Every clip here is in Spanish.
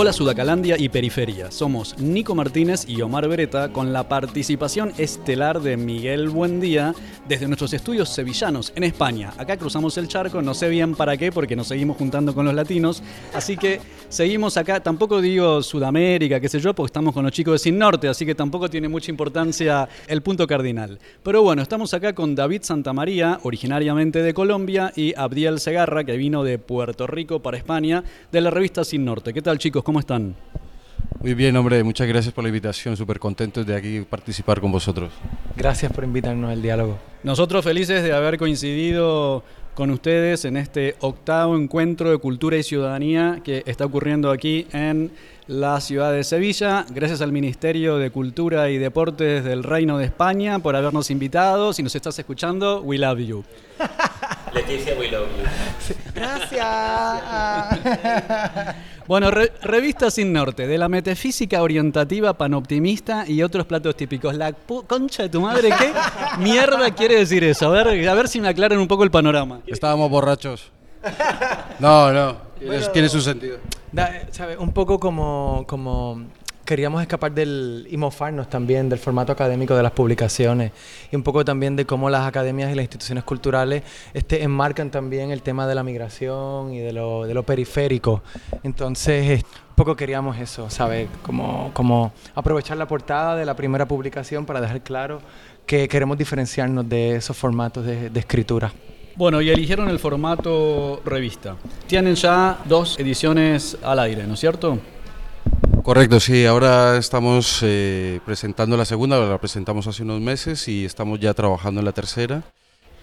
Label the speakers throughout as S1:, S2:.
S1: Hola Sudacalandia y Periferia, somos Nico Martínez y Omar Beretta con la participación estelar de Miguel Buendía desde nuestros estudios sevillanos en España. Acá cruzamos el charco, no sé bien para qué porque nos seguimos juntando con los latinos, así que seguimos acá, tampoco digo Sudamérica, qué sé yo, porque estamos con los chicos de Sin Norte, así que tampoco tiene mucha importancia el punto cardinal. Pero bueno, estamos acá con David Santamaría, originariamente de Colombia, y Abdiel Segarra, que vino de Puerto Rico para España, de la revista Sin Norte. ¿Qué tal chicos? ¿Cómo están?
S2: Muy bien, hombre, muchas gracias por la invitación, súper contentos de aquí participar con vosotros.
S3: Gracias por invitarnos al diálogo.
S1: Nosotros felices de haber coincidido con ustedes en este octavo encuentro de cultura y ciudadanía que está ocurriendo aquí en la ciudad de Sevilla. Gracias al Ministerio de Cultura y Deportes del Reino de España por habernos invitado. Si nos estás escuchando, we love you.
S4: Leticia, we love you.
S3: Gracias.
S1: Bueno, revista Sin Norte, de la metafísica orientativa panoptimista y otros platos típicos. La concha de tu madre, ¿qué mierda quiere decir eso? A ver, a ver si me aclaran un poco el panorama.
S2: Estábamos borrachos. No, no, tiene su sentido.
S3: Un poco como, como queríamos escapar del y mofarnos también del formato académico de las publicaciones y un poco también de cómo las academias y las instituciones culturales este, enmarcan también el tema de la migración y de lo, de lo periférico. Entonces, un poco queríamos eso, ¿sabes? Como, como aprovechar la portada de la primera publicación para dejar claro que queremos diferenciarnos de esos formatos de, de escritura.
S1: Bueno, y eligieron el formato revista. Tienen ya dos ediciones al aire, ¿no es cierto?
S2: Correcto, sí, ahora estamos eh, presentando la segunda, la presentamos hace unos meses y estamos ya trabajando en la tercera,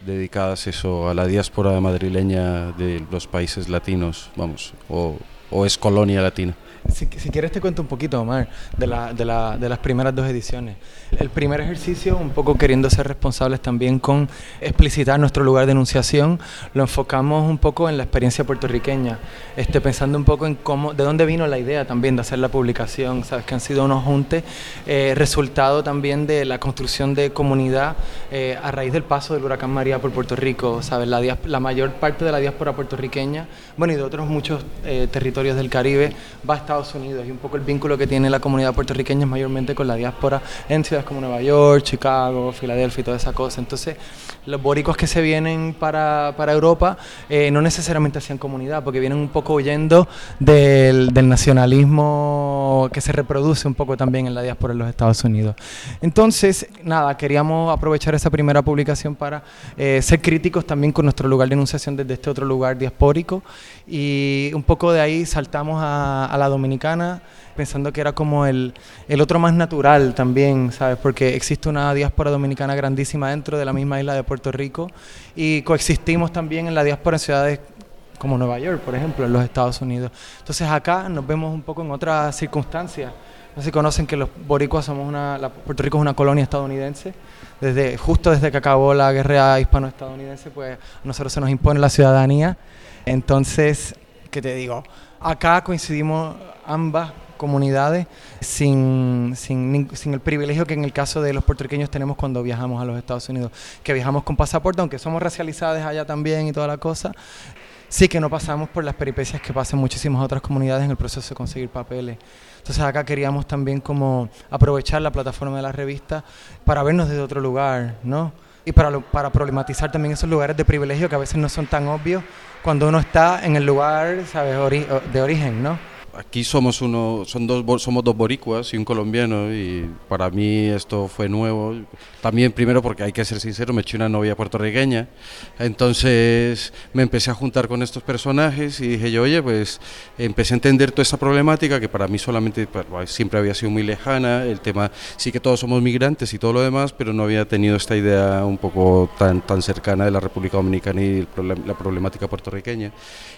S2: dedicadas eso a la diáspora madrileña de los países latinos, vamos, o, o es colonia latina.
S3: Si, quieres te cuento un poquito, Omar, de, la, de, la, de, las primeras dos ediciones. El primer ejercicio, un poco queriendo ser responsables también con explicitar nuestro lugar de enunciación, lo enfocamos un poco en la experiencia puertorriqueña, este, pensando un poco en cómo, de dónde vino la idea también de hacer la publicación, sabes que han sido unos juntes, eh, resultado también de la construcción de comunidad eh, a raíz del paso del huracán María por Puerto Rico, sabes, la, la mayor parte de la diáspora puertorriqueña, bueno, y de otros muchos eh, territorios del Caribe, va a estar Unidos y un poco el vínculo que tiene la comunidad puertorriqueña es mayormente con la diáspora en ciudades como Nueva York, Chicago, Filadelfia y toda esa cosa. Entonces, los boricuas que se vienen para, para Europa eh, no necesariamente hacían comunidad, porque vienen un poco huyendo del, del, nacionalismo que se reproduce un poco también en la diáspora en los Estados Unidos. Entonces, nada, queríamos aprovechar esa primera publicación para eh, ser críticos también con nuestro lugar de enunciación desde este otro lugar diaspórico y un poco de ahí saltamos a, a la dominicana pensando que era como el, el, otro más natural también, ¿sabes? Porque existe una diáspora dominicana grandísima dentro de la misma isla de Puerto Rico y coexistimos también en la diáspora en ciudades como Nueva York, por ejemplo, en los Estados Unidos. Entonces acá nos vemos un poco en otras circunstancias. No sé si conocen que los boricuas somos una, Puerto Rico es una colonia estadounidense. Desde, justo desde que acabó la guerra hispano-estadounidense, pues a nosotros se nos impone la ciudadanía. Entonces, ¿qué te digo? Acá coincidimos ambas comunidades sin, sin, sin, el privilegio que en el caso de los puertorriqueños tenemos cuando viajamos a los Estados Unidos, que viajamos con pasaporte, aunque somos racializados allá también y toda la cosa, sí que no pasamos por las peripecias que pasan muchísimas otras comunidades en el proceso de conseguir papeles. Entonces acá queríamos también como aprovechar la plataforma de la revista para vernos desde otro lugar, ¿no? Y para, para problematizar también esos lugares de privilegio que a veces no son tan obvios cuando uno está en el lugar, ¿sabes?, de origen, ¿no?
S2: Aquí somos uno, son dos, somos dos boricuas y un colombiano y para mí esto fue nuevo. También primero porque hay que ser sincero, me eché una novia puertorriqueña, entonces me empecé a juntar con estos personajes y dije yo, oye, pues empecé a entender toda esta problemática que para mí solamente pues, siempre había sido muy lejana, el tema, sí que todos somos migrantes y todo lo demás, pero no había tenido esta idea un poco tan, tan cercana de la República Dominicana y la problemática puertorriqueña.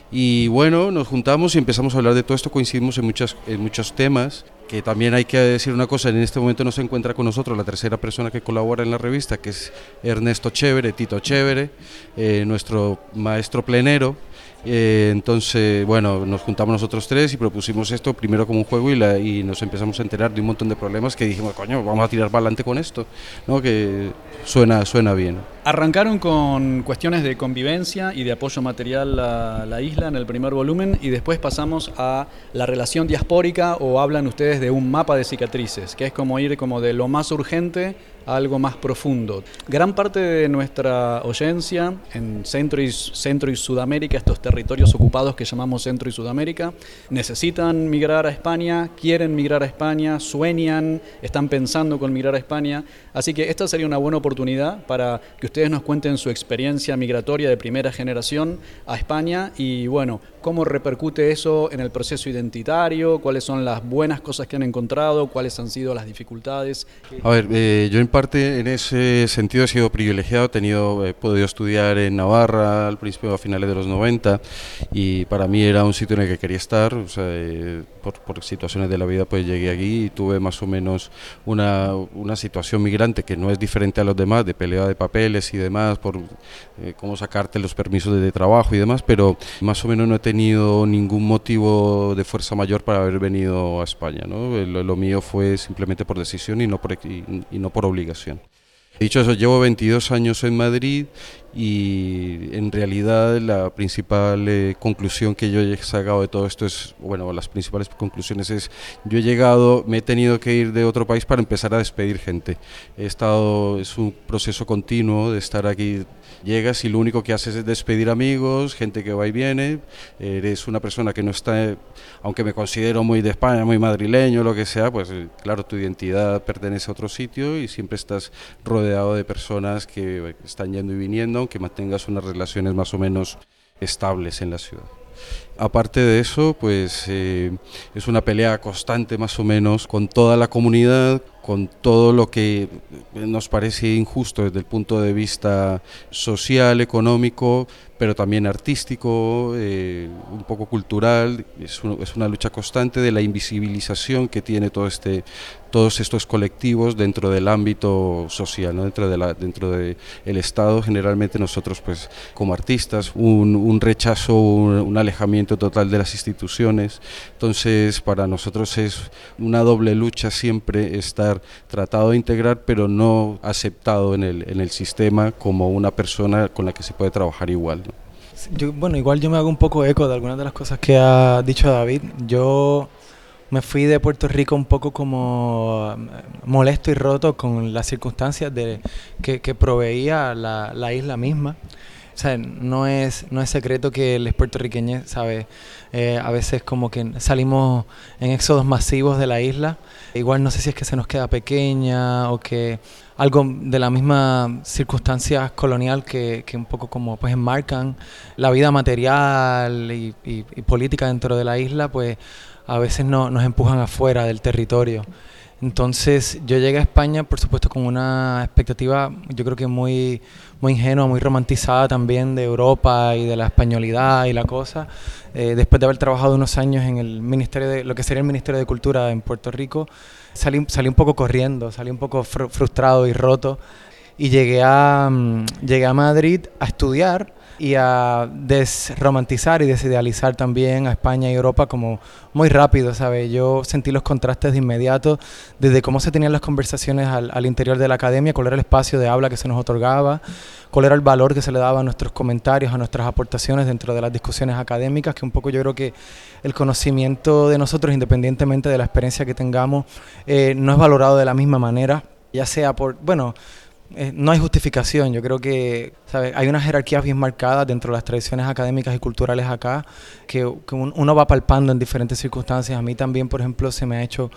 S2: Y bueno, nos juntamos y empezamos a hablar de todo esto, coincidimos en, muchas, en muchos temas que también hay que decir una cosa, en este momento no se encuentra con nosotros la tercera persona que colabora en la revista, que es Ernesto Chévere, Tito Chévere, eh, nuestro maestro plenero, eh, entonces, bueno, nos juntamos nosotros tres y propusimos esto primero como un juego y, la, y, nos empezamos a enterar de un montón de problemas que dijimos, coño, vamos a tirar para adelante con esto, ¿no? que suena, suena bien.
S1: Arrancaron con cuestiones de convivencia y de apoyo material a la isla en el primer volumen y después pasamos a la relación diaspórica o hablan ustedes de un mapa de cicatrices, que es como ir como de lo más urgente algo más profundo. Gran parte de nuestra oyencia en Centro y, Centro y Sudamérica, estos territorios ocupados que llamamos Centro y Sudamérica, necesitan migrar a España, quieren migrar a España, sueñan, están pensando con migrar a España. Así que esta sería una buena oportunidad para que ustedes nos cuenten su experiencia migratoria de primera generación a España y bueno, cómo repercute eso en el proceso identitario, cuáles son las buenas cosas que han encontrado, cuáles han sido las dificultades.
S2: A ver, eh, yo en parte en ese sentido he sido privilegiado, he tenido, he podido estudiar en Navarra al principio a finales de los 90 y para mí era un sitio en el que quería estar, o sea, eh, por, por, situaciones de la vida pues llegué aquí y tuve más o menos una, una, situación migrante que no es diferente a los demás, de pelea de papeles y demás, por eh, cómo sacarte los permisos de, trabajo y demás, pero más o menos no he tenido ningún motivo de fuerza mayor para haber venido a España, ¿no? Lo, lo mío fue simplemente por decisión y no por, y, y no por obligación. Dicho eso, llevo 22 años en Madrid y en realidad la principal eh, conclusión que yo he sacado de todo esto es, bueno, las principales conclusiones es, yo he llegado, me he tenido que ir de otro país para empezar a despedir gente. He estado, es un proceso continuo de estar aquí llegas y lo único que haces es despedir amigos, gente que va y viene, eres una persona que no está, aunque me considero muy de España, muy madrileño, lo que sea, pues eh, claro, tu identidad pertenece a otro sitio y siempre estás rodeado de personas que están yendo y viniendo, aunque mantengas unas relaciones más o menos estables en la ciudad. Aparte de eso, pues eh, es una pelea constante más o menos con toda la comunidad, con todo lo que nos parece injusto desde el punto de vista social, económico, pero también artístico, eh, un poco cultural. Es, un, es, una lucha constante de la invisibilización que tiene todo este, todos estos colectivos dentro del ámbito social, ¿no? dentro del de dentro de el Estado. Generalmente nosotros, pues, como artistas, un, rechazo, un alejamiento total de las instituciones. Entonces, para nosotros es una doble lucha siempre estar tratado de integrar, pero no aceptado en el, en el sistema como una persona con la que se puede trabajar igual. ¿no?
S3: Yo, bueno, igual yo me hago un poco eco de algunas de las cosas que ha dicho David. Yo me fui de Puerto Rico un poco como molesto y roto con las circunstancias de, que, que proveía la, la isla misma. O sea, no es, no es secreto que los puertorriqueños, ¿sabes? Eh, a veces como que salimos en éxodos masivos de la isla. Igual no sé si es que se nos queda pequeña o que algo de la misma circunstancia colonial que, que un poco como pues enmarcan la vida material y, y, política dentro de la isla, pues a veces no, nos empujan afuera del territorio. Entonces yo llegué a España, por supuesto, con una expectativa, yo creo que muy, muy ingenua, muy romantizada también de Europa y de la españolidad y la cosa. Eh, después de haber trabajado unos años en el ministerio de, lo que sería el Ministerio de Cultura en Puerto Rico, salí, salí un poco corriendo, salí un poco fr frustrado y roto y llegué a, um, llegué a Madrid a estudiar y a desromantizar y desidealizar también a España y Europa como muy rápido, ¿sabes? Yo sentí los contrastes de inmediato desde cómo se tenían las conversaciones al, interior de la academia, cuál era el espacio de habla que se nos otorgaba, cuál era el valor que se le daba a nuestros comentarios, a nuestras aportaciones dentro de las discusiones académicas, que un poco yo creo que el conocimiento de nosotros, independientemente de la experiencia que tengamos, eh, no es valorado de la misma manera, ya sea por, bueno, eh, no hay justificación. Yo creo que ¿sabe? hay unas jerarquías bien marcadas dentro de las tradiciones académicas y culturales acá que, que un, uno va palpando en diferentes circunstancias. A mí también, por ejemplo, se me ha hecho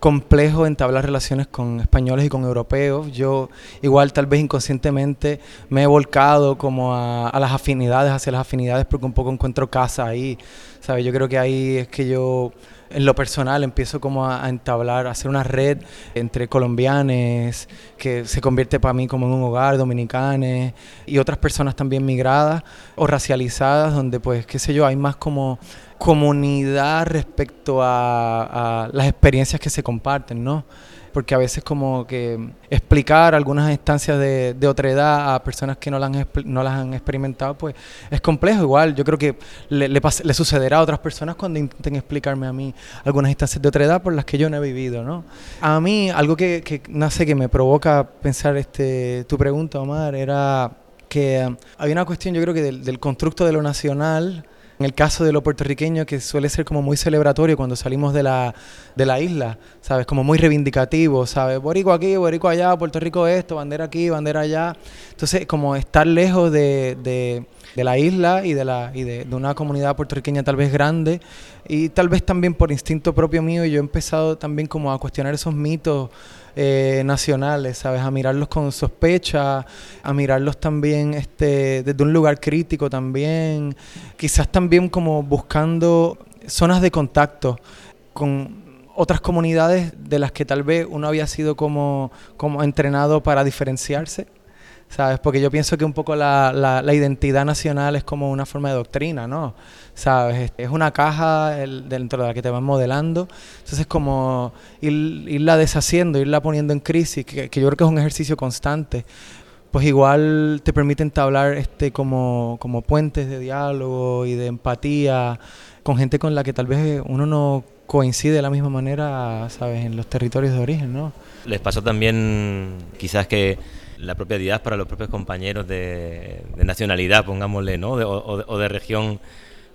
S3: complejo entablar relaciones con españoles y con europeos. Yo igual tal vez inconscientemente me he volcado como a, a las afinidades, hacia las afinidades, porque un poco encuentro casa ahí. ¿sabe? Yo creo que ahí es que yo en lo personal empiezo como a, entablar, a hacer una red entre colombianos, que se convierte para mí como en un hogar, dominicanes, y otras personas también migradas o racializadas, donde pues, qué sé yo, hay más como comunidad respecto a, a las experiencias que se comparten, ¿no? Porque a veces como que explicar algunas instancias de, de otra edad a personas que no, las han, no las han experimentado, pues es complejo. Igual yo creo que le, le, sucederá a otras personas cuando intenten explicarme a mí algunas instancias de otra edad por las que yo no he vivido, ¿no? A mí algo que, que no sé, que me provoca pensar este tu pregunta, Omar, era que um, hay una cuestión yo creo que del, del constructo de lo nacional en el caso de lo puertorriqueño, que suele ser como muy celebratorio cuando salimos de la, de la isla, ¿sabes? Como muy reivindicativo, ¿sabes? Borico aquí, Borico allá, Puerto Rico esto, bandera aquí, bandera allá. Entonces, como estar lejos de, de, de la isla y, de, la, y de, de, una comunidad puertorriqueña tal vez grande, y tal vez también por instinto propio mío, yo he empezado también como a cuestionar esos mitos eh, nacionales, ¿sabes? A mirarlos con sospecha, a mirarlos también este, desde un lugar crítico también, quizás también como buscando zonas de contacto con otras comunidades de las que tal vez uno había sido como, como entrenado para diferenciarse ¿sabes? Porque yo pienso que un poco la, la, identidad nacional es como una forma de doctrina, ¿no? ¿Sabes? Es una caja dentro de la que te van modelando, entonces es como irla deshaciendo, irla poniendo en crisis, que, yo creo que es un ejercicio constante pues igual te permite entablar este como, como puentes de diálogo y de empatía con gente con la que tal vez uno no coincide de la misma manera, ¿sabes? En los territorios de origen, ¿no?
S4: Les pasó también quizás que la propia diáspora, los propios compañeros de, nacionalidad, pongámosle, ¿no? o, de, región,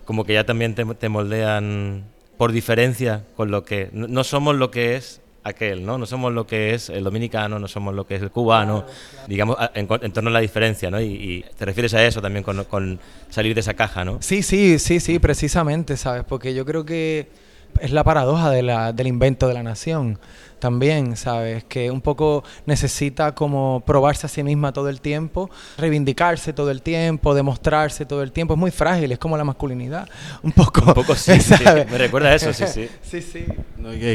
S4: como que ya también te, moldean por diferencia con lo que... No, somos lo que es aquel, ¿no? No somos lo que es el dominicano, no somos lo que es el cubano, digamos, en, torno a la diferencia, ¿no? Y, te refieres a eso también con, con, salir de esa caja, ¿no?
S3: Sí, sí, sí, sí, precisamente, ¿sabes? Porque yo creo que es la paradoja de la, del invento de la nación también, ¿sabes? Que un poco necesita como probarse a sí misma todo el tiempo, reivindicarse todo el tiempo, demostrarse todo el tiempo. Es muy frágil, es como la masculinidad. Un poco.
S4: Un poco sí, me recuerda a eso, sí, sí.
S3: sí, sí.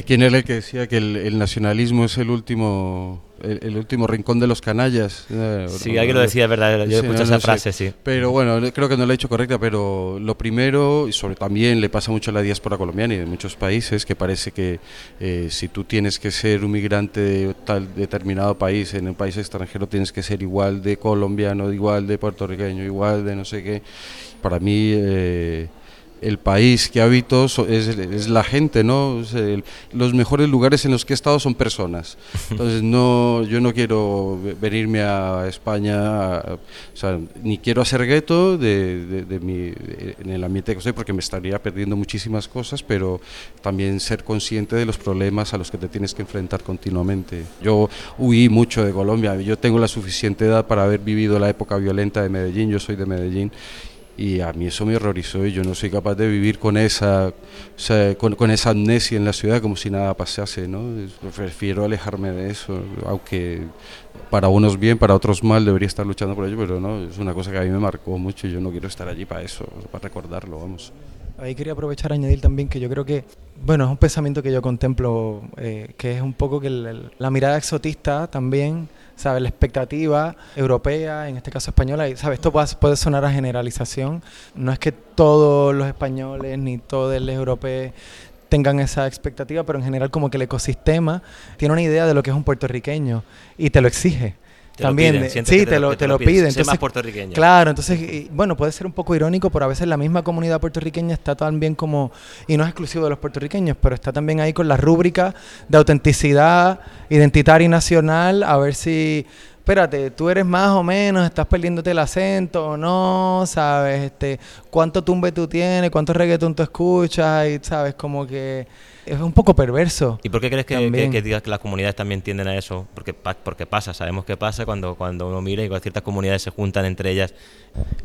S2: ¿Quién era el que decía que el nacionalismo es el último el, último rincón de los canallas.
S4: Eh, sí, alguien lo decía, es verdad, yo escuché esa frase, sí.
S2: Pero bueno, creo que no la he hecho correcta, pero lo primero, y sobre también le pasa mucho a la diáspora colombiana y de muchos países, que parece que eh, si tú tienes que ser un migrante de tal determinado país, en un país extranjero tienes que ser igual de colombiano, igual de puertorriqueño, igual de no sé qué. Para mí... Eh, el país que habito es, es la gente, ¿no? los mejores lugares en los que he estado son personas. Entonces, no, yo no quiero venirme a España, sea, ni quiero hacer gueto de, de, mi, en el ambiente que estoy porque me estaría perdiendo muchísimas cosas, pero también ser consciente de los problemas a los que te tienes que enfrentar continuamente. Yo huí mucho de Colombia, yo tengo la suficiente edad para haber vivido la época violenta de Medellín, yo soy de Medellín y a mí eso me horrorizó y yo no soy capaz de vivir con esa, con, esa amnesia en la ciudad como si nada pasase, ¿no? Prefiero alejarme de eso, aunque para unos bien, para otros mal, debería estar luchando por ello, pero no, es una cosa que a mí me marcó mucho y yo no quiero estar allí para eso, para recordarlo, vamos.
S3: Ahí quería aprovechar a añadir también que yo creo que, bueno, es un pensamiento que yo contemplo, eh, que es un poco que la mirada exotista también ¿sabes? La expectativa europea, en este caso española, y, ¿sabes? Esto puede, sonar a generalización. No es que todos los españoles ni todos los europeos tengan esa expectativa, pero en general como que el ecosistema tiene una idea de lo que es un puertorriqueño y te lo exige también sí te, lo, te, lo, piden. entonces
S4: más puertorriqueño.
S3: claro entonces bueno puede ser un poco irónico pero a veces la misma comunidad puertorriqueña está también como y no es exclusivo de los puertorriqueños pero está también ahí con la rúbrica de autenticidad identitaria y nacional a ver si espérate, tú eres más o menos, estás perdiéndote el acento o no, ¿sabes? Este, cuánto tumbe tú tienes, cuánto reggaetón tú escuchas y, ¿sabes? Como que es un poco perverso.
S4: ¿Y por qué crees que, digas que las comunidades también tienden a eso? Porque, porque pasa, sabemos que pasa cuando, cuando uno mira y ciertas comunidades se juntan entre ellas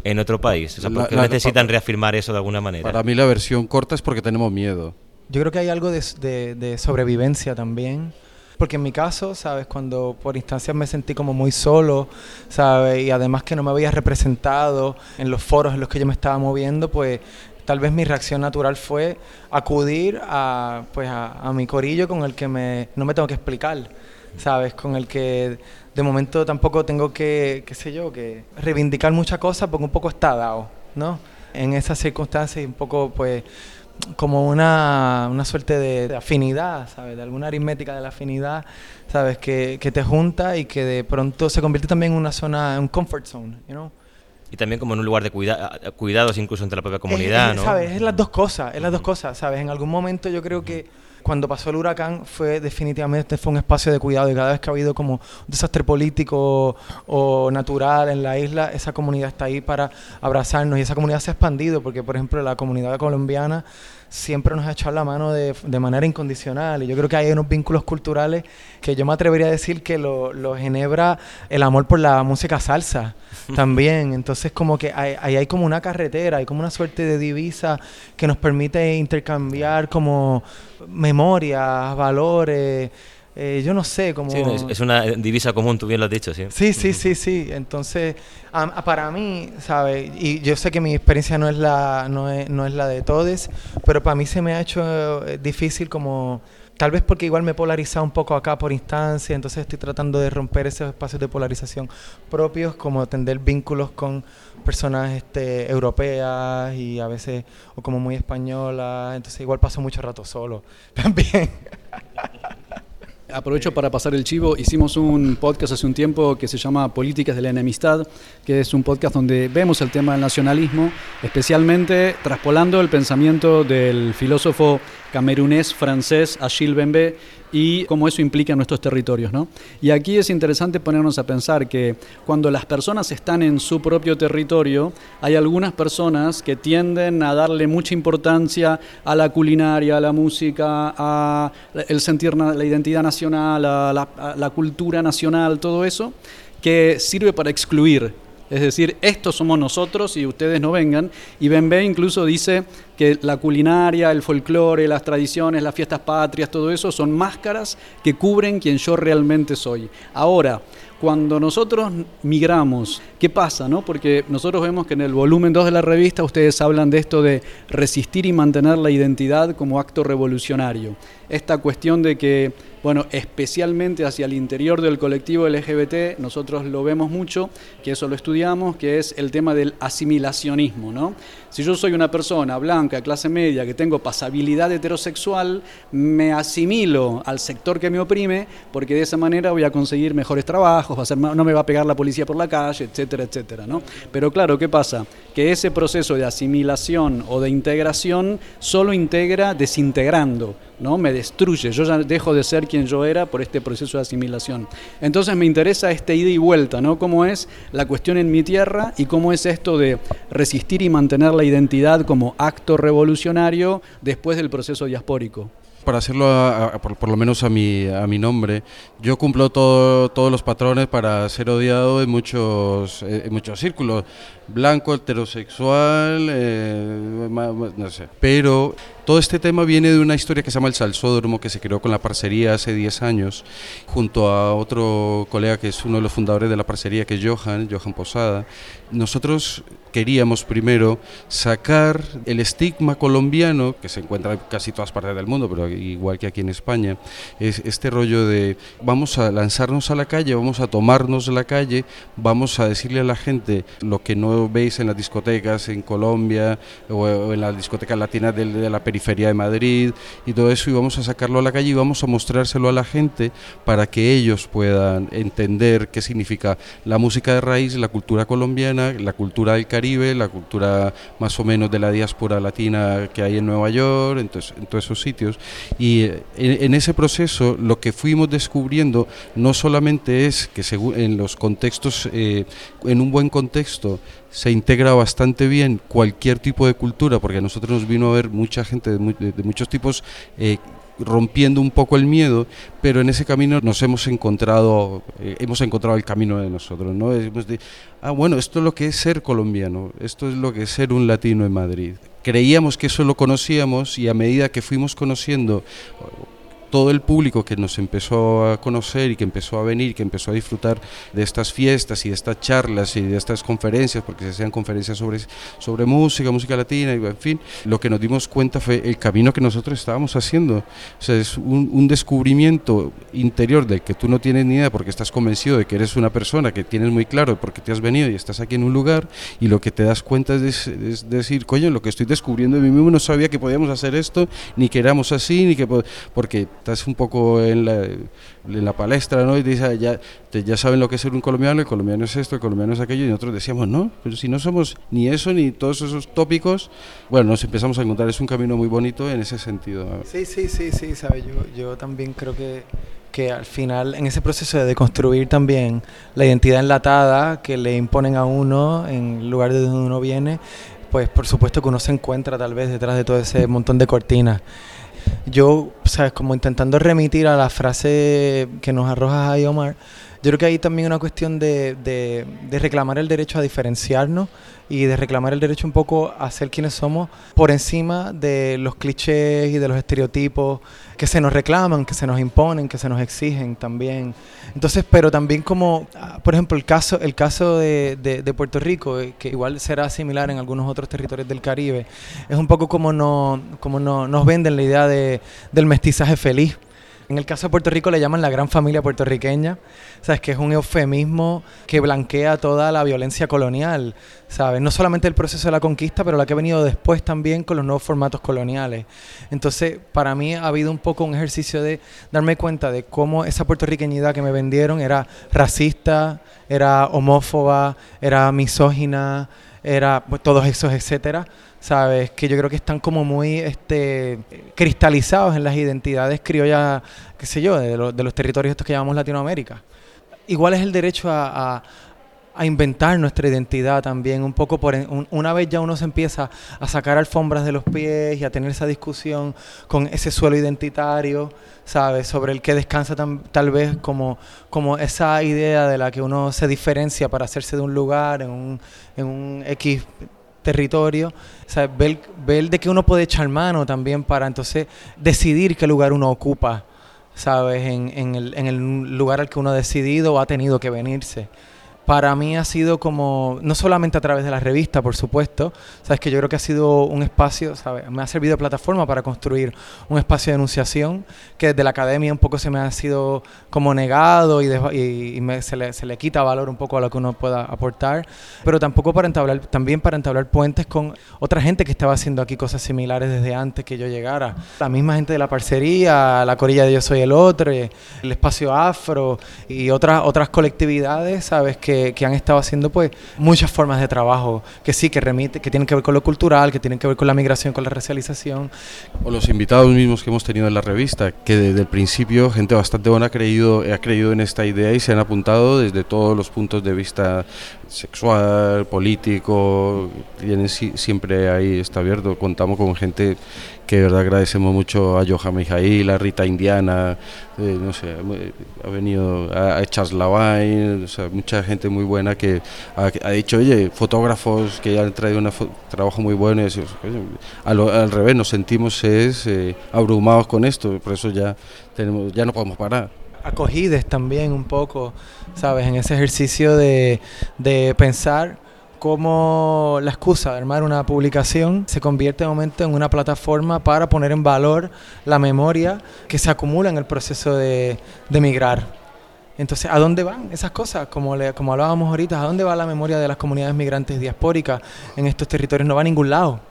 S4: en otro país. O sea, ¿por qué necesitan reafirmar eso de alguna manera?
S2: Para mí la versión corta es porque tenemos miedo.
S3: Yo creo que hay algo de, de sobrevivencia también. Porque en mi caso, ¿sabes? Cuando por instancias me sentí como muy solo, ¿sabes? Y además que no me había representado en los foros en los que yo me estaba moviendo, pues tal vez mi reacción natural fue acudir a, pues a, mi corillo con el que me, no me tengo que explicar, ¿sabes? Con el que de momento tampoco tengo que, qué sé yo, que reivindicar muchas cosas porque un poco está dado, ¿no? En esas circunstancias un poco, pues, como una, una suerte de, afinidad, ¿sabes? De alguna aritmética de la afinidad, ¿sabes? Que, que, te junta y que de pronto se convierte también en una zona, en un comfort zone, you know?
S4: Y también como en un lugar de cuida cuidados incluso entre la propia comunidad,
S3: es,
S4: ¿no?
S3: ¿Sabes? Es las dos cosas, es las dos cosas, ¿sabes? En algún momento yo creo que cuando pasó el huracán fue definitivamente fue un espacio de cuidado y cada vez que ha habido como un desastre político o natural en la isla, esa comunidad está ahí para abrazarnos y esa comunidad se ha expandido porque por ejemplo la comunidad colombiana siempre nos ha echado la mano de, de, manera incondicional. Y yo creo que hay unos vínculos culturales que yo me atrevería a decir que lo, lo genebra el amor por la música salsa también. Entonces como que ahí hay, hay, como una carretera, hay como una suerte de divisa que nos permite intercambiar como memorias, valores. Eh, yo no sé cómo...
S4: Sí, es una divisa común, tú bien lo has dicho, sí.
S3: Sí, sí, sí, sí. Entonces, para mí, ¿sabes? Y yo sé que mi experiencia no es la, no es, no es la de todos, pero para mí se me ha hecho eh, difícil como... Tal vez porque igual me he polarizado un poco acá por instancia, entonces estoy tratando de romper esos espacios de polarización propios, como tender vínculos con personas este, europeas y a veces, o como muy españolas, entonces igual paso mucho rato solo también.
S1: Aprovecho para pasar el chivo. Hicimos un podcast hace un tiempo que se llama Políticas de la Enemistad, que es un podcast donde vemos el tema del nacionalismo, especialmente traspolando el pensamiento del filósofo camerunés francés Achille Bembe y cómo eso implica nuestros territorios. ¿no? Y aquí es interesante ponernos a pensar que cuando las personas están en su propio territorio, hay algunas personas que tienden a darle mucha importancia a la culinaria, a la música, a el sentir la identidad nacional, a la, cultura nacional, todo eso, que sirve para excluir es decir, estos somos nosotros y ustedes no vengan. Y Benbe incluso dice que la culinaria, el folclore, las tradiciones, las fiestas patrias, todo eso son máscaras que cubren quien yo realmente soy. Ahora, cuando nosotros migramos, ¿qué pasa? No? Porque nosotros vemos que en el volumen 2 de la revista ustedes hablan de esto de resistir y mantener la identidad como acto revolucionario. Esta cuestión de que, bueno, especialmente hacia el interior del colectivo LGBT, nosotros lo vemos mucho, que eso lo estudiamos, que es el tema del asimilacionismo, ¿no? Si yo soy una persona blanca, clase media, que tengo pasabilidad heterosexual, me asimilo al sector que me oprime, porque de esa manera voy a conseguir mejores trabajos, va a ser, no me va a pegar la policía por la calle, etcétera, etcétera. ¿no? Pero claro, ¿qué pasa? Que ese proceso de asimilación o de integración solo integra desintegrando. ¿No? Me destruye, yo ya dejo de ser quien yo era por este proceso de asimilación. Entonces me interesa este ida y vuelta, ¿no? Cómo es la cuestión en mi tierra y cómo es esto de resistir y mantener la identidad como acto revolucionario después del proceso diaspórico
S2: para hacerlo por, lo menos a mi, a mi nombre. Yo cumplo todo, todos los patrones para ser odiado en muchos, en muchos círculos. Blanco, heterosexual, eh, no sé. Pero todo este tema viene de una historia que se llama el Salsódromo, que se creó con la parcería hace 10 años, junto a otro colega que es uno de los fundadores de la parcería, que es Johan, Johan Posada. Nosotros queríamos primero sacar el estigma colombiano, que se encuentra en casi todas partes del mundo, pero igual que aquí en España, es este rollo de vamos a lanzarnos a la calle, vamos a tomarnos la calle, vamos a decirle a la gente lo que no veis en las discotecas en Colombia o en las discotecas latinas de, la periferia de Madrid y todo eso y vamos a sacarlo a la calle y vamos a mostrárselo a la gente para que ellos puedan entender qué significa la música de raíz, la cultura colombiana, la cultura del Caribe, la cultura más o menos de la diáspora latina que hay en Nueva York, en, en todos esos sitios. Y eh, en, ese proceso lo que fuimos descubriendo no solamente es que según en los contextos, eh, en un buen contexto, se integra bastante bien cualquier tipo de cultura, porque a nosotros nos vino a ver mucha gente de, muchos tipos eh, rompiendo un poco el miedo, pero en ese camino nos hemos encontrado, eh, hemos encontrado el camino de nosotros, ¿no? ah, bueno, esto es lo que es ser colombiano, esto es lo que es ser un latino en Madrid. Creíamos que eso lo conocíamos y a medida que fuimos conociendo todo el público que nos empezó a conocer y que empezó a venir, que empezó a disfrutar de estas fiestas y de estas charlas y de estas conferencias, porque se hacían conferencias sobre, sobre música, música latina, y en fin, lo que nos dimos cuenta fue el camino que nosotros estábamos haciendo. O sea, es un, un descubrimiento interior del que tú no tienes ni idea porque estás convencido de que eres una persona que tienes muy claro porque te has venido y estás aquí en un lugar y lo que te das cuenta es, es decir, coño, lo que estoy descubriendo de mí mismo no sabía que podíamos hacer esto, ni que éramos así, ni que porque estás un poco en la, en la palestra, ¿no? Y dices, ya, ya saben lo que es ser un colombiano, el colombiano es esto, el colombiano es aquello, y nosotros decíamos, no, pero si no somos ni eso, ni todos esos tópicos, bueno, nos empezamos a encontrar, es un camino muy bonito en ese sentido.
S3: Sí, sí, sí, sí, ¿sabes? Yo, yo también creo que que al final en ese proceso de deconstruir también la identidad enlatada que le imponen a uno en lugar de donde uno viene, pues por supuesto que uno se encuentra tal vez detrás de todo ese montón de cortinas. Yo, sabes, como intentando remitir a la frase que nos arroja ahí Omar, yo creo que hay también una cuestión de, reclamar el derecho a diferenciarnos y de reclamar el derecho un poco a ser quienes somos por encima de los clichés y de los estereotipos que se nos reclaman, que se nos imponen, que se nos exigen también. Entonces, pero también como, ah, por ejemplo, el caso, el caso de, de Puerto Rico, eh, que igual será similar en algunos otros territorios del Caribe, es un poco como, no, como no, nos venden la idea de, del mestizaje feliz en el caso de Puerto Rico le llaman la gran familia puertorriqueña, ¿sabes? Que es un eufemismo que blanquea toda la violencia colonial, ¿sabes? No solamente el proceso de la conquista, pero la que ha venido después también con los nuevos formatos coloniales. Entonces, para mí ha habido un poco un ejercicio de darme cuenta de cómo esa puertorriqueñidad que me vendieron era racista, era homófoba, era misógina, era pues, todos esos, etcétera ¿sabes? Que yo creo que están como muy este, cristalizados en las identidades criollas, qué sé yo, de, de los territorios estos que llamamos Latinoamérica. Igual es el derecho a, inventar nuestra identidad también, un poco por una vez ya uno se empieza a sacar alfombras de los pies y a tener esa discusión con ese suelo identitario, ¿sabes? Sobre el que descansa tal vez como, como esa idea de la que uno se diferencia para hacerse de un lugar en un, en un X territorio, o ver, ver, de que uno puede echar mano también para entonces decidir qué lugar uno ocupa, ¿sabes? En, el, en el lugar al que uno ha decidido o ha tenido que venirse para mí ha sido como, no solamente a través de la revista, por supuesto, sabes que yo creo que ha sido un espacio, ¿sabes? me ha servido de plataforma para construir un espacio de enunciación que desde la academia un poco se me ha sido como negado y, y, se, le, se, le, quita valor un poco a lo que uno pueda aportar, pero tampoco para entablar, también para entablar puentes con otra gente que estaba haciendo aquí cosas similares desde antes que yo llegara. La misma gente de la parcería, la corilla de Yo Soy el Otro, el espacio afro y otras, otras colectividades, ¿sabes? Que que, han estado haciendo pues muchas formas de trabajo que sí, que remite, que tienen que ver con lo cultural, que tienen que ver con la migración, con la racialización.
S2: O los invitados mismos que hemos tenido en la revista, que desde el principio gente bastante buena ha creído, ha creído en esta idea y se han apuntado desde todos los puntos de vista sexual, político, tienen, siempre ahí está abierto, contamos con gente que de verdad agradecemos mucho a Johan Mijail, a Rita Indiana, eh, no sé, ha venido a, Charles Lavain, mucha gente muy buena que ha, dicho, oye, fotógrafos que han traído un trabajo muy bueno y al, revés, nos sentimos eh, abrumados con esto, por eso ya, tenemos, ya no podemos parar.
S3: Acogides también un poco, ¿sabes? En ese ejercicio de, de pensar cómo la excusa de armar una publicación se convierte de momento en una plataforma para poner en valor la memoria que se acumula en el proceso de, de migrar. Entonces, ¿a dónde van esas cosas? Como, le, como hablábamos ahorita, ¿a dónde va la memoria de las comunidades migrantes diaspóricas en estos territorios? No va a ningún lado.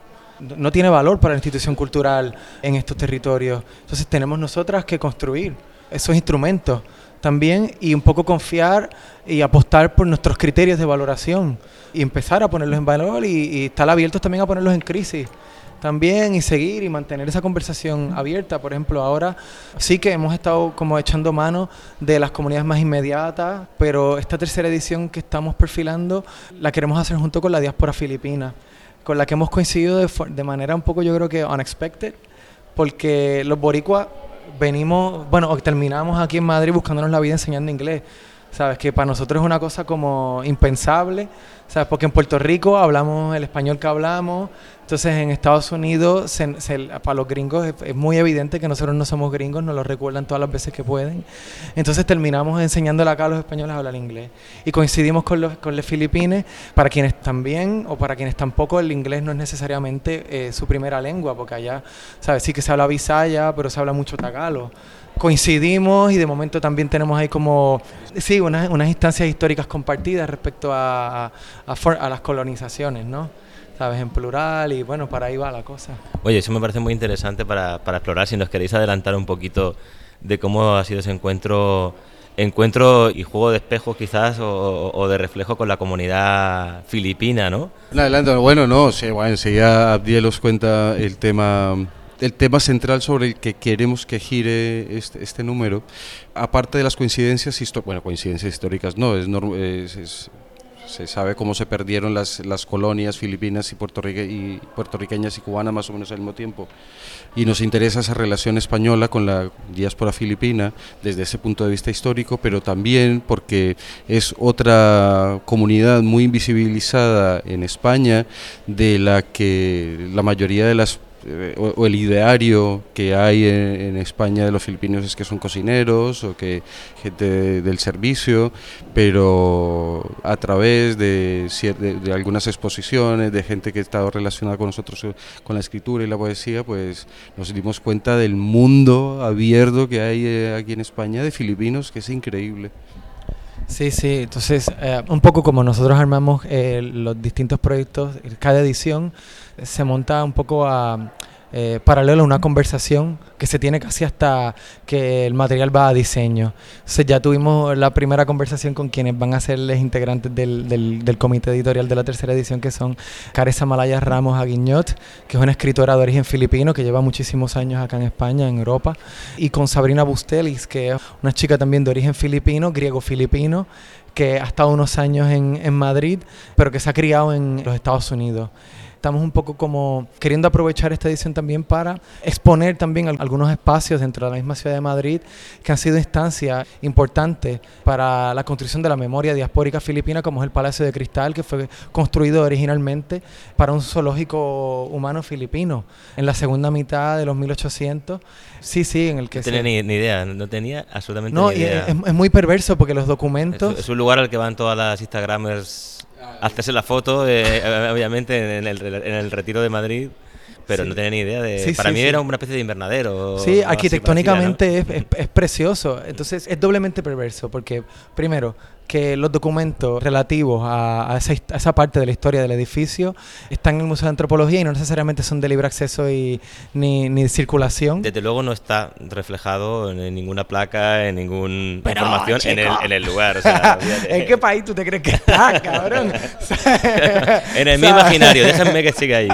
S3: No tiene valor para la institución cultural en estos territorios. Entonces, tenemos nosotras que construir esos instrumentos también y un poco confiar y apostar por nuestros criterios de valoración y empezar a ponerlos en valor y, estar abiertos también a ponerlos en crisis también y seguir y mantener esa conversación abierta. Por ejemplo, ahora sí que hemos estado como echando mano de las comunidades más inmediatas, pero esta tercera edición que estamos perfilando la queremos hacer junto con la diáspora filipina, con la que hemos coincidido de, de manera un poco yo creo que unexpected, porque los boricuas venimos, bueno, terminamos aquí en Madrid buscándonos la vida enseñando inglés. ¿sabes? Que para nosotros es una cosa como impensable, ¿sabes? Porque en Puerto Rico hablamos el español que hablamos, Entonces en Estados Unidos, para los gringos es, muy evidente que nosotros no somos gringos, nos lo recuerdan todas las veces que pueden. Entonces terminamos enseñándole acá a los españoles a hablar inglés. Y coincidimos con los, con los filipines, para quienes también o para quienes tampoco el inglés no es necesariamente eh, su primera lengua, porque allá, ¿sabes? Sí que se habla bisaya, pero se habla mucho tagalo coincidimos y de momento también tenemos ahí como, sí, unas, unas instancias históricas compartidas respecto a, a, a las colonizaciones, ¿no? ¿sabes? En plural y bueno, para ahí va la cosa.
S4: Oye, eso me parece muy interesante para, para explorar, si nos queréis adelantar un poquito de cómo ha sido ese encuentro encuentro y juego de espejos quizás o, de reflejo con la comunidad filipina, ¿no?
S2: Adelante, bueno, no, sí, bueno, enseguida Abdiel os cuenta el tema el tema central sobre el que queremos que gire este, este número, aparte de las coincidencias, bueno, coincidencias históricas no, es, es se sabe cómo se perdieron las, las colonias filipinas y, puertorriqueñas y cubanas más o menos al mismo tiempo. Y nos interesa esa relación española con la diáspora filipina desde ese punto de vista histórico, pero también porque es otra comunidad muy invisibilizada en España de la que la mayoría de las eh, o, el ideario que hay en, España de los filipinos es que son cocineros o que gente del servicio, pero a través de, de, algunas exposiciones, de gente que ha estado relacionada con nosotros eh, con la escritura y la poesía, pues nos dimos cuenta del mundo abierto que hay eh, aquí en España de filipinos, que es increíble.
S3: Sí, sí, entonces un poco como nosotros armamos los distintos proyectos, cada edición se monta un poco a, eh, paralelo a una conversación que se tiene casi hasta que el material va a diseño. Ya tuvimos la primera conversación con quienes van a ser los integrantes del, del, comité editorial de la tercera edición, que son Caresa Malaya Ramos Aguiñot, que es una escritora de origen filipino que lleva muchísimos años acá en España, en Europa, y con Sabrina Bustelis, que es una chica también de origen filipino, griego-filipino, que ha estado unos años en, en Madrid, pero que se ha criado en los Estados Unidos estamos un poco como queriendo aprovechar esta edición también para exponer también algunos espacios dentro de la misma ciudad de Madrid que han sido instancias importantes para la construcción de la memoria diaspórica filipina, como es el Palacio de Cristal, que fue construido originalmente para un zoológico humano filipino en la segunda mitad de los 1800. Sí, sí, en el que...
S4: No tenía ni, idea, no tenía absolutamente ni idea.
S3: Es, es, muy perverso porque los documentos...
S4: Es, un lugar al que van todas las Instagramers hacerse la foto, eh, obviamente, en el, en el retiro de Madrid pero no tenía ni idea de... para mí era una especie de invernadero.
S3: Sí, arquitectónicamente es, es, precioso. Entonces es doblemente perverso porque, primero, que los documentos relativos a, esa, parte de la historia del edificio están en el Museo de Antropología y no necesariamente son de libre acceso y, ni, ni de circulación.
S4: Desde luego no está reflejado en ninguna placa, en ninguna información en el, en el, lugar.
S3: ¿En qué país tú te crees que está, cabrón?
S4: en el mi imaginario, déjame que siga ahí.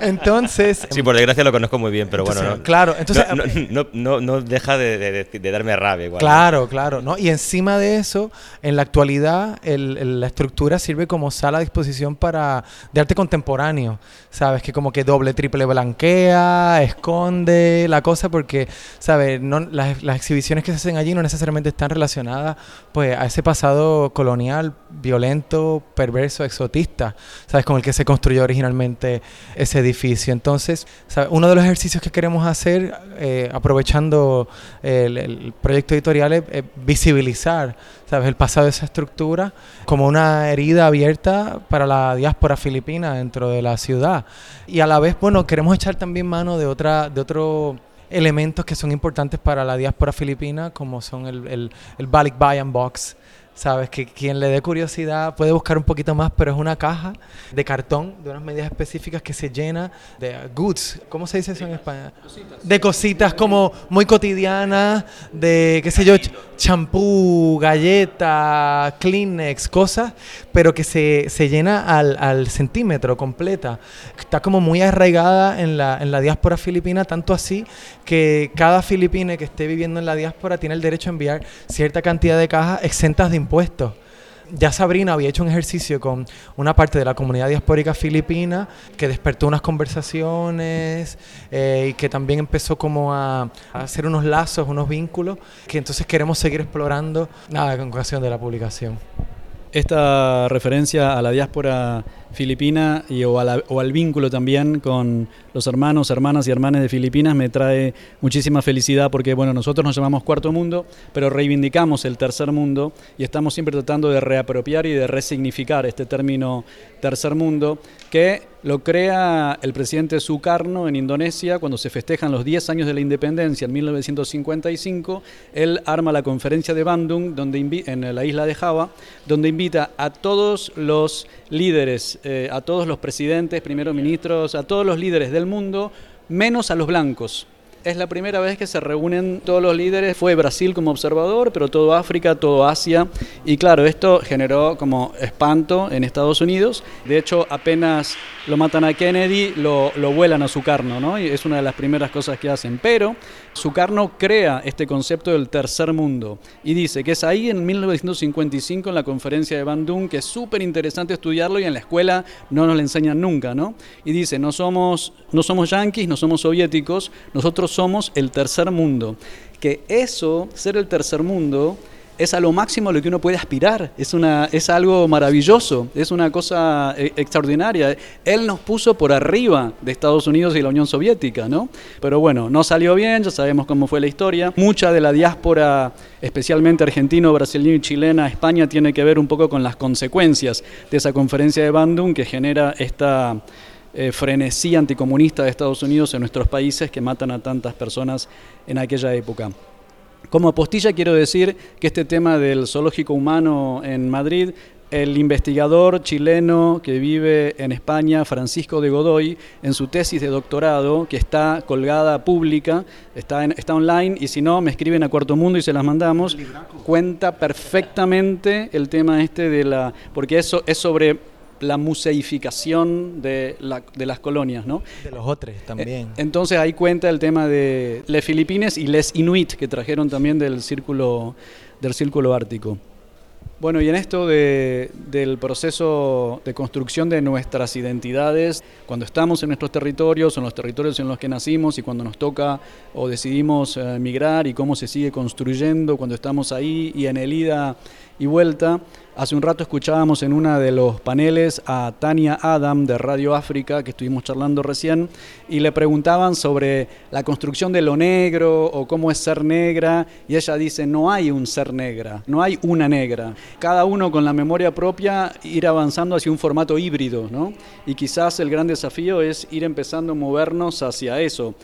S3: Entonces...
S4: Sí, por desgracia lo conozco muy bien, pero bueno, no,
S3: claro, entonces,
S4: no, no, no deja de, de, darme rabia. Igual,
S3: claro, claro. ¿no? Y encima de eso en la actualidad, la estructura sirve como sala a disposición para de arte contemporáneo. Sabes que como que doble, triple blanquea, esconde la cosa, porque, sabes, las, exhibiciones que se hacen allí no necesariamente están relacionadas, pues, a ese pasado colonial, violento, perverso, exotista, sabes, con el que se construyó originalmente ese edificio. Entonces, uno de los ejercicios que queremos hacer, eh, aprovechando el, proyecto editorial, es visibilizar El pasado de esa estructura como una herida abierta para la diáspora filipina dentro de la ciudad. Y a la vez, bueno, queremos echar también mano de otra, de otros elementos que son importantes para la diáspora filipina, como son el, el, el Balik Bayan Box, ¿sabes? Que quien le dé curiosidad puede buscar un poquito más, pero es una caja de cartón de unas medidas específicas que se llena de goods. ¿Cómo se dice eso en España? De cositas como muy cotidianas, de, qué sé yo, champú, galleta, Kleenex, cosas, pero que se, se llena al, al, centímetro completa. Está como muy arraigada en la, en la diáspora filipina, tanto así que cada filipino que esté viviendo en la diáspora tiene el derecho a enviar cierta cantidad de cajas exentas de impuestos. Ya Sabrina había hecho un ejercicio con una parte de la comunidad diaspórica filipina que despertó unas conversaciones eh, y que también empezó como a, a, hacer unos lazos, unos vínculos, que entonces queremos seguir explorando nada con ocasión de la publicación.
S1: Esta referencia a la diáspora filipina y, o, al vínculo también con los hermanos, hermanas y hermanas de Filipinas me trae muchísima felicidad porque bueno, nosotros nos llamamos cuarto mundo, pero reivindicamos el tercer mundo y estamos siempre tratando de reapropiar y de resignificar este término tercer mundo que lo crea el presidente Sukarno en Indonesia cuando se festejan los 10 años de la independencia en 1955. Él arma la conferencia de Bandung donde en la isla de Java, donde invita a todos los líderes, eh, a todos los presidentes, primeros ministros, a todos los líderes del mundo, menos a los blancos. Es la primera vez que se reúnen todos los líderes. Fue Brasil como observador, pero todo África, todo Asia. Y claro, esto generó como espanto en Estados Unidos. De hecho, apenas lo matan a Kennedy, lo, lo vuelan a Sukarno, ¿no? Y es una de las primeras cosas que hacen. Pero Sukarno crea este concepto del tercer mundo y dice que es ahí en 1955 en la conferencia de Bandung que es súper interesante estudiarlo y en la escuela no nos lo enseñan nunca, ¿no? Y dice, no somos, no somos yanquis, no somos soviéticos, nosotros somos el tercer mundo. Que eso, ser el tercer mundo, es a lo máximo a lo que uno puede aspirar, es, una, es algo maravilloso, es una cosa eh, extraordinaria. Él nos puso por arriba de Estados Unidos y la Unión Soviética, ¿no? Pero bueno, no salió bien, ya sabemos cómo fue la historia. Mucha de la diáspora, especialmente argentino, brasileño y chilena, España, tiene que ver un poco con las consecuencias de esa conferencia de Bandung que genera esta eh, frenesí anticomunista de Estados Unidos en nuestros países que matan a tantas personas en aquella época. Como apostilla quiero decir que este tema del zoológico humano en Madrid el investigador chileno que vive en España, Francisco de Godoy, en su tesis de doctorado, que está colgada pública, está, está online, y si no, me escriben a Cuarto Mundo y se las mandamos, cuenta perfectamente el tema este de la... porque eso es sobre la museificación de, de las colonias, ¿no?
S3: De los otros también. Eh,
S1: entonces ahí cuenta el tema de les Filipines y les Inuit, que trajeron también del círculo, del círculo ártico. Bueno, y en esto del proceso de construcción de nuestras identidades, cuando estamos en nuestros territorios, en los territorios en los que nacimos y cuando nos toca o decidimos emigrar eh, migrar y cómo se sigue construyendo cuando estamos ahí y en el ida y vuelta, Hace un rato escuchábamos en uno de los paneles a Tania Adam de Radio África, que estuvimos charlando recién, y le preguntaban sobre la construcción de lo negro o cómo es ser negra, y ella dice, no hay un ser negra, no hay una negra. Cada uno con la memoria propia ir avanzando hacia un formato híbrido, ¿no? Y quizás el gran desafío es ir empezando a movernos hacia eso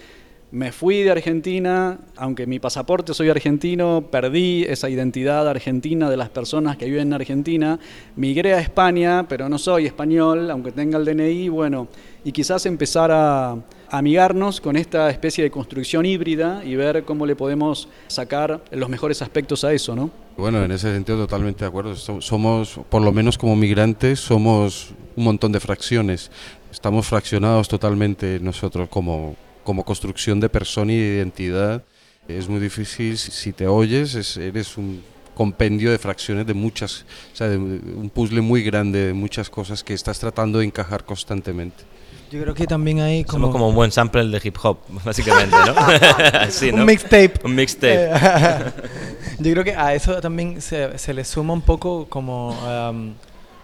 S1: me fui de Argentina, aunque mi pasaporte soy argentino, perdí esa identidad argentina de las personas que viven en Argentina, migré a España, pero no soy español, aunque tenga el DNI, bueno, y quizás empezar a, amigarnos con esta especie de construcción híbrida y ver cómo le podemos sacar los mejores aspectos a eso, ¿no?
S2: Bueno, en ese sentido totalmente de acuerdo. Somos, por lo menos como migrantes, somos un montón de fracciones. Estamos fraccionados totalmente nosotros como, como construcción de persona y de identidad. Es muy difícil, si te oyes, eres un compendio de fracciones de muchas, o sea, de un puzzle muy grande de muchas cosas que estás tratando de encajar constantemente.
S3: Yo creo que también hay
S4: como... Somos como un buen sample de hip hop, básicamente,
S3: ¿no? Un mixtape.
S4: Un mixtape.
S3: Yo creo que a eso también se, se le suma un poco como um,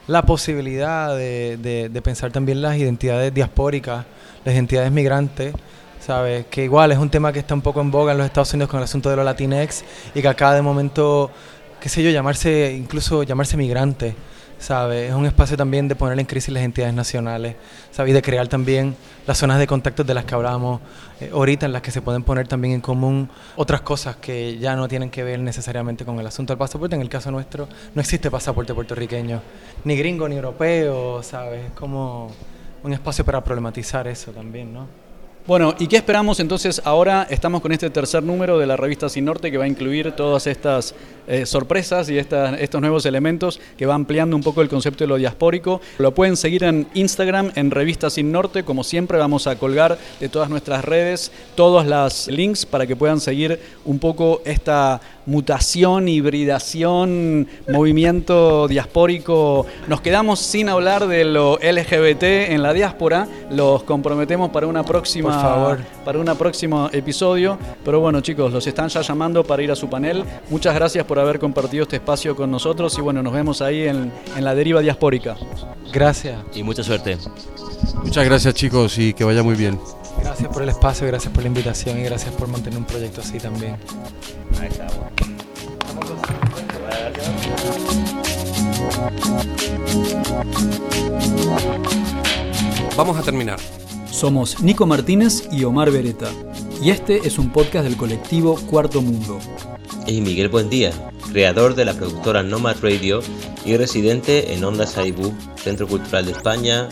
S3: la posibilidad de, de, de pensar también las identidades diaspóricas, las identidades migrantes, ¿sabes? Que igual es un tema que está un poco en boga en los Estados Unidos con el asunto de los latinex y que acá de momento, qué sé yo, llamarse, incluso llamarse migrante, ¿sabes? Es un espacio también de poner en crisis las entidades nacionales, ¿sabes? Y de crear también las zonas de contacto de las que hablábamos eh, ahorita, en las que se pueden poner también en común otras cosas que ya no tienen que ver necesariamente con el asunto del pasaporte. En el caso nuestro, no existe pasaporte puertorriqueño, ni gringo ni europeo, ¿sabes? Es como un espacio para problematizar eso también, ¿no?
S1: Bueno, ¿y qué esperamos entonces ahora? Estamos con este tercer número de la revista Sin Norte que va a incluir todas estas eh, sorpresas y estos nuevos elementos que va ampliando un poco el concepto de lo diaspórico. Lo pueden seguir en Instagram, en Revista Sin Norte. Como siempre, vamos a colgar de todas nuestras redes todos los links para que puedan seguir un poco esta mutación, hibridación, movimiento diaspórico. Nos quedamos sin hablar de lo LGBT en la diáspora. Los comprometemos para una próxima próxima,
S3: favor.
S1: para un próximo episodio. Pero bueno, chicos, los están ya llamando para ir a su panel. Muchas gracias por haber compartido este espacio con nosotros y bueno, nos vemos ahí en, en la deriva diaspórica.
S3: Gracias.
S4: Y mucha suerte.
S2: Muchas gracias chicos y que vaya muy bien.
S3: Gracias por el espacio, gracias por la invitación y gracias por mantener un proyecto así también.
S4: Ahí.
S5: Vamos a terminar.
S1: Somos Nico Martínez y Omar Beretta. Y este es un podcast del colectivo Cuarto Mundo.
S6: Y Miguel Buendía, creador de la productora Nomad Radio y residente en Onda Saibú, Centro Cultural de España,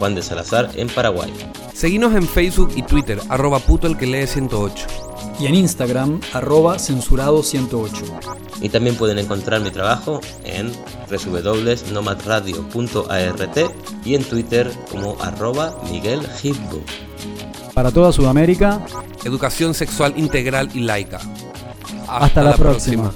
S6: Juan de Salazar, en Paraguay.
S5: Seguinos en Facebook y Twitter, arroba puto el que lee 108.
S1: Y en Instagram, arroba censurado108.
S6: Y también pueden encontrar mi trabajo en www.nomadradio.art y en Twitter como arroba Miguel Hitbo.
S1: Para toda Sudamérica,
S5: Educación sexual integral y laica.
S1: Hasta la próxima.